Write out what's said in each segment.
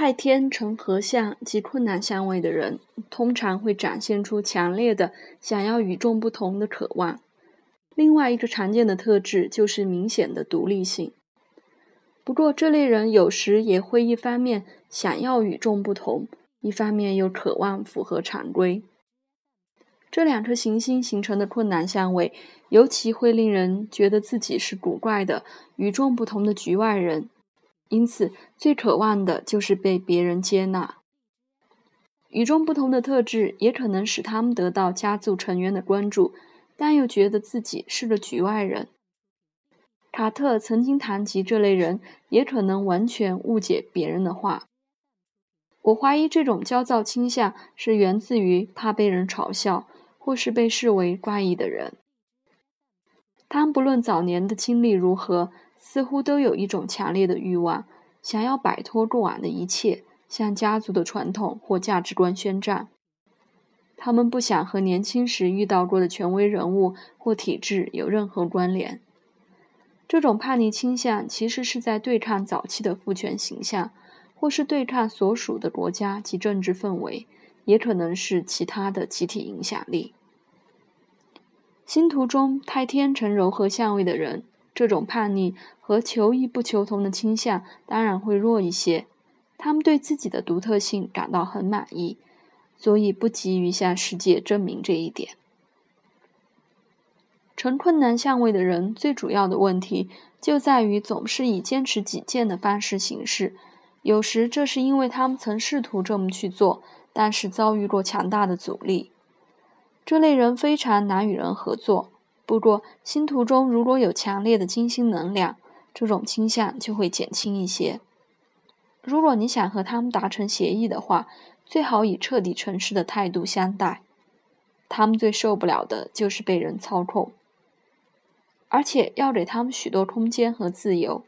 太天成合相及困难相位的人，通常会展现出强烈的想要与众不同的渴望。另外一个常见的特质就是明显的独立性。不过，这类人有时也会一方面想要与众不同，一方面又渴望符合常规。这两颗行星形成的困难相位，尤其会令人觉得自己是古怪的、与众不同的局外人，因此最渴望的就是被别人接纳。与众不同的特质也可能使他们得到家族成员的关注，但又觉得自己是个局外人。卡特曾经谈及这类人也可能完全误解别人的话。我怀疑这种焦躁倾向是源自于怕被人嘲笑。或是被视为怪异的人，他们不论早年的经历如何，似乎都有一种强烈的欲望，想要摆脱过往的一切，向家族的传统或价值观宣战。他们不想和年轻时遇到过的权威人物或体制有任何关联。这种叛逆倾向其实是在对抗早期的父权形象，或是对抗所属的国家及政治氛围。也可能是其他的集体影响力。星图中太天成柔和相位的人，这种叛逆和求异不求同的倾向当然会弱一些。他们对自己的独特性感到很满意，所以不急于向世界证明这一点。成困难相位的人最主要的问题就在于总是以坚持己见的方式行事，有时这是因为他们曾试图这么去做。但是遭遇过强大的阻力，这类人非常难与人合作。不过，星图中如果有强烈的金星能量，这种倾向就会减轻一些。如果你想和他们达成协议的话，最好以彻底诚实的态度相待。他们最受不了的就是被人操控，而且要给他们许多空间和自由。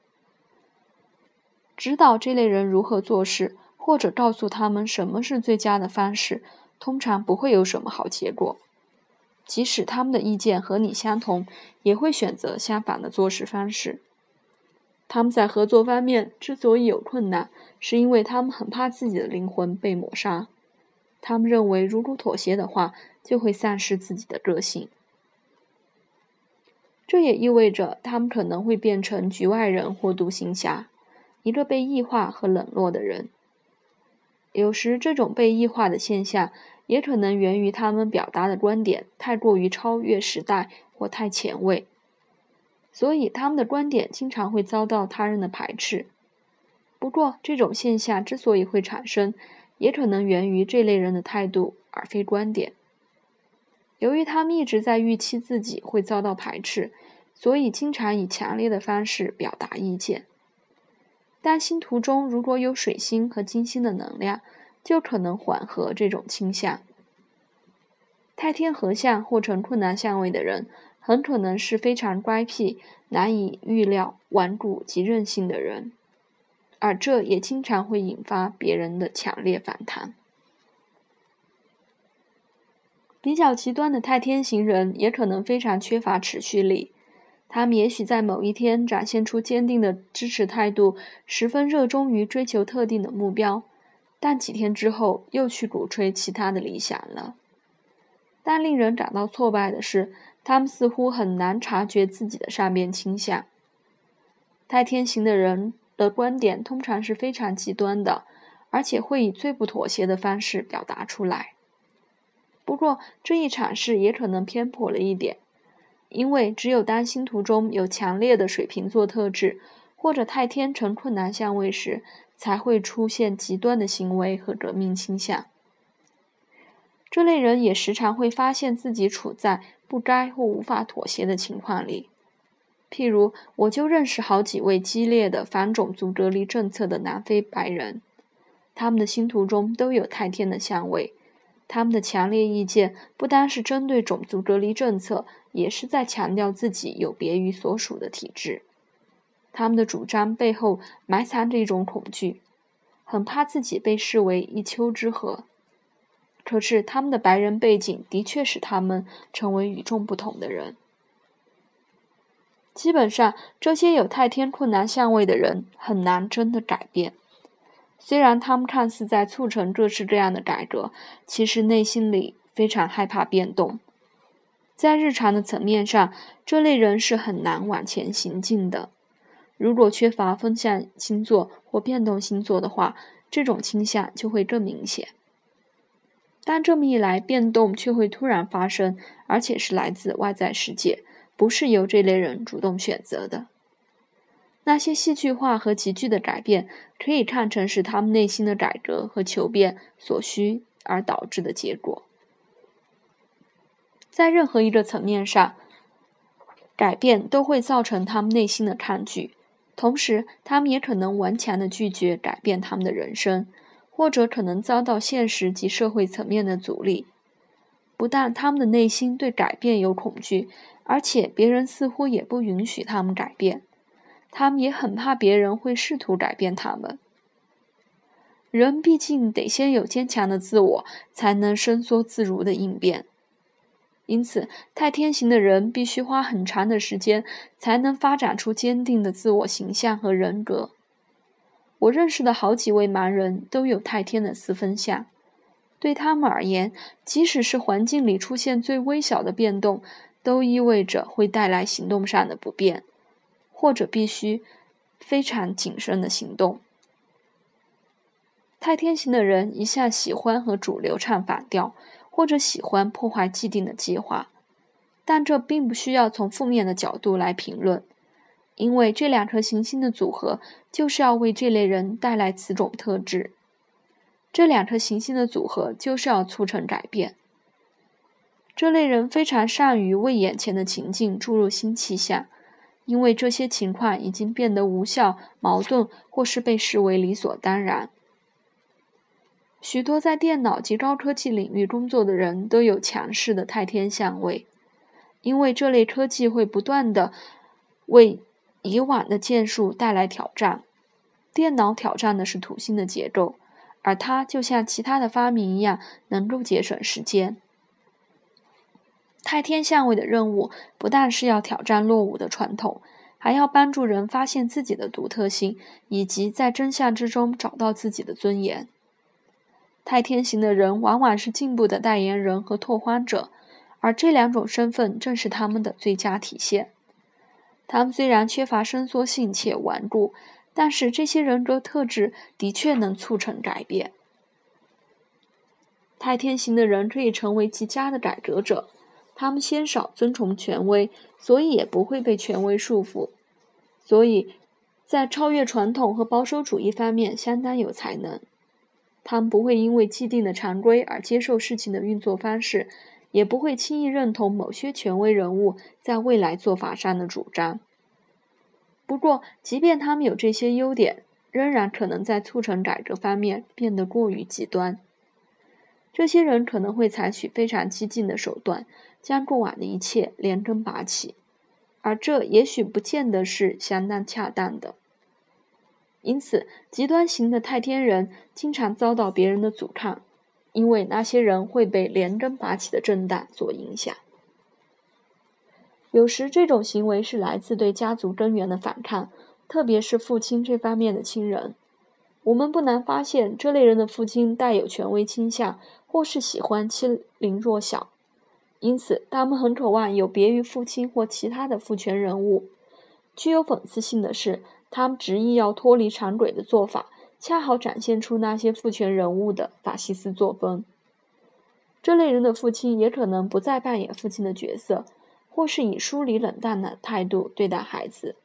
指导这类人如何做事。或者告诉他们什么是最佳的方式，通常不会有什么好结果。即使他们的意见和你相同，也会选择相反的做事方式。他们在合作方面之所以有困难，是因为他们很怕自己的灵魂被抹杀。他们认为，如果妥协的话，就会丧失自己的个性。这也意味着他们可能会变成局外人或独行侠，一个被异化和冷落的人。有时，这种被异化的现象也可能源于他们表达的观点太过于超越时代或太前卫，所以他们的观点经常会遭到他人的排斥。不过，这种现象之所以会产生，也可能源于这类人的态度而非观点。由于他们一直在预期自己会遭到排斥，所以经常以强烈的方式表达意见。但星图中如果有水星和金星的能量，就可能缓和这种倾向。太天合相或成困难相位的人，很可能是非常乖僻、难以预料、顽固及任性的人，而这也经常会引发别人的强烈反弹。比较极端的太天型人，也可能非常缺乏持续力。他们也许在某一天展现出坚定的支持态度，十分热衷于追求特定的目标，但几天之后又去鼓吹其他的理想了。但令人感到挫败的是，他们似乎很难察觉自己的善变倾向。太天行的人的观点通常是非常极端的，而且会以最不妥协的方式表达出来。不过，这一阐释也可能偏颇了一点。因为只有当星图中有强烈的水瓶座特质，或者太天成困难相位时，才会出现极端的行为和革命倾向。这类人也时常会发现自己处在不该或无法妥协的情况里。譬如，我就认识好几位激烈的反种族隔离政策的南非白人，他们的星图中都有太天的相位。他们的强烈意见不单是针对种族隔离政策，也是在强调自己有别于所属的体制。他们的主张背后埋藏着一种恐惧，很怕自己被视为一丘之貉。可是，他们的白人背景的确使他们成为与众不同的人。基本上，这些有太天困难相位的人很难真的改变。虽然他们看似在促成这是这样的改革，其实内心里非常害怕变动。在日常的层面上，这类人是很难往前行进的。如果缺乏风象星座或变动星座的话，这种倾向就会更明显。但这么一来，变动却会突然发生，而且是来自外在世界，不是由这类人主动选择的。那些戏剧化和急剧的改变，可以看成是他们内心的改革和求变所需而导致的结果。在任何一个层面上，改变都会造成他们内心的抗拒，同时他们也可能顽强地拒绝改变他们的人生，或者可能遭到现实及社会层面的阻力。不但他们的内心对改变有恐惧，而且别人似乎也不允许他们改变。他们也很怕别人会试图改变他们。人毕竟得先有坚强的自我，才能伸缩自如的应变。因此，太天行的人必须花很长的时间，才能发展出坚定的自我形象和人格。我认识的好几位盲人都有太天的四分相，对他们而言，即使是环境里出现最微小的变动，都意味着会带来行动上的不便。或者必须非常谨慎的行动。太天行的人一向喜欢和主流唱反调，或者喜欢破坏既定的计划，但这并不需要从负面的角度来评论，因为这两颗行星的组合就是要为这类人带来此种特质。这两颗行星的组合就是要促成改变。这类人非常善于为眼前的情境注入新气象。因为这些情况已经变得无效、矛盾，或是被视为理所当然。许多在电脑及高科技领域工作的人都有强势的太天相位，因为这类科技会不断的为以往的建树带来挑战。电脑挑战的是土星的结构，而它就像其他的发明一样，能够节省时间。太天相位的任务不但是要挑战落伍的传统，还要帮助人发现自己的独特性，以及在真相之中找到自己的尊严。太天行的人往往是进步的代言人和拓荒者，而这两种身份正是他们的最佳体现。他们虽然缺乏伸缩性且顽固，但是这些人格特质的确能促成改变。太天行的人可以成为极佳的改革者。他们鲜少遵从权威，所以也不会被权威束缚，所以在超越传统和保守主义方面相当有才能。他们不会因为既定的常规而接受事情的运作方式，也不会轻易认同某些权威人物在未来做法上的主张。不过，即便他们有这些优点，仍然可能在促成改革方面变得过于极端。这些人可能会采取非常激进的手段。将过往的一切连根拔起，而这也许不见得是相当恰当的。因此，极端型的太天人经常遭到别人的阻抗，因为那些人会被连根拔起的震荡所影响。有时，这种行为是来自对家族根源的反抗，特别是父亲这方面的亲人。我们不难发现，这类人的父亲带有权威倾向，或是喜欢欺凌弱小。因此，他们很渴望有别于父亲或其他的父权人物。具有讽刺性的是，他们执意要脱离常轨的做法，恰好展现出那些父权人物的法西斯作风。这类人的父亲也可能不再扮演父亲的角色，或是以疏离冷淡的态度对待孩子，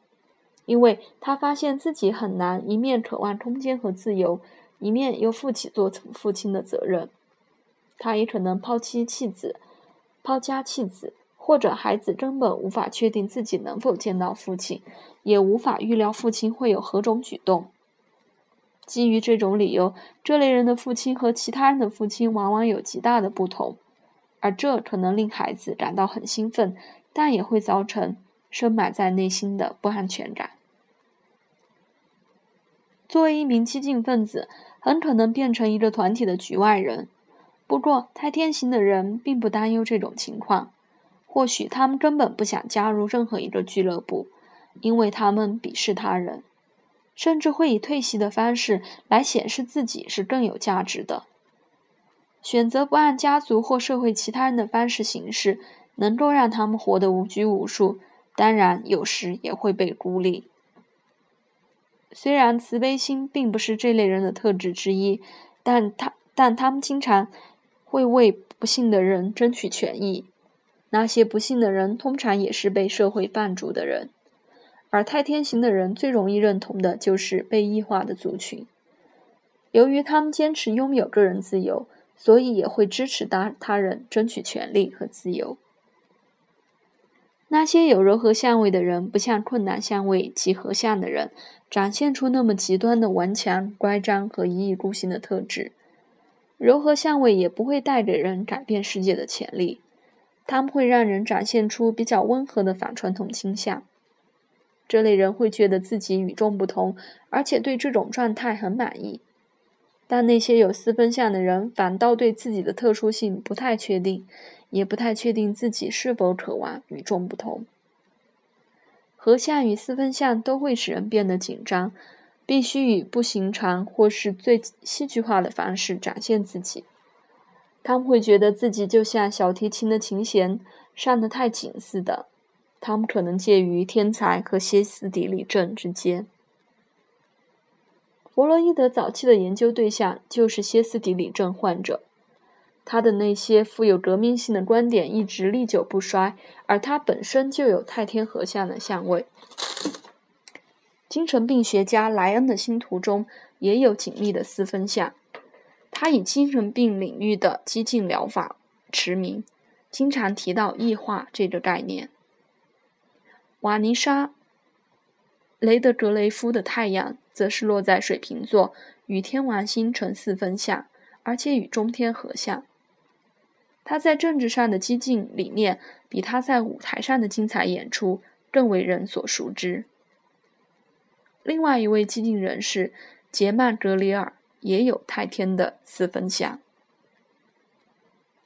因为他发现自己很难一面渴望空间和自由，一面又负起做父亲的责任。他也可能抛妻弃子。抛家弃子，或者孩子根本无法确定自己能否见到父亲，也无法预料父亲会有何种举动。基于这种理由，这类人的父亲和其他人的父亲往往有极大的不同，而这可能令孩子感到很兴奋，但也会造成深埋在内心的不安全感。作为一名激进分子，很可能变成一个团体的局外人。不过，太天行的人并不担忧这种情况。或许他们根本不想加入任何一个俱乐部，因为他们鄙视他人。甚至会以退席的方式来显示自己是更有价值的。选择不按家族或社会其他人的方式行事，能够让他们活得无拘无束。当然，有时也会被孤立。虽然慈悲心并不是这类人的特质之一，但他但他们经常会为不幸的人争取权益。那些不幸的人通常也是被社会放逐的人，而太天行的人最容易认同的就是被异化的族群。由于他们坚持拥有个人自由。所以也会支持他他人争取权利和自由。那些有柔和相位的人，不像困难相位及合相的人，展现出那么极端的顽强、乖张和一意孤行的特质。柔和相位也不会带给人改变世界的潜力，他们会让人展现出比较温和的反传统倾向。这类人会觉得自己与众不同，而且对这种状态很满意。但那些有四分相的人，反倒对自己的特殊性不太确定，也不太确定自己是否渴望与众不同。合相与四分相都会使人变得紧张，必须以不寻常或是最戏剧化的方式展现自己。他们会觉得自己就像小提琴的琴弦上得太紧似的。他们可能介于天才和歇斯底里症之间。弗洛伊德早期的研究对象就是歇斯底里症患者，他的那些富有革命性的观点一直历久不衰，而他本身就有太天合相的相位。精神病学家莱恩的星图中也有紧密的四分相，他以精神病领域的激进疗法驰名，经常提到异化这个概念。瓦尼莎·雷德格雷夫的太阳。则是落在水瓶座，与天王星成四分相，而且与中天合相。他在政治上的激进理念，比他在舞台上的精彩演出更为人所熟知。另外一位激进人士杰曼·格里尔也有太天的四分相。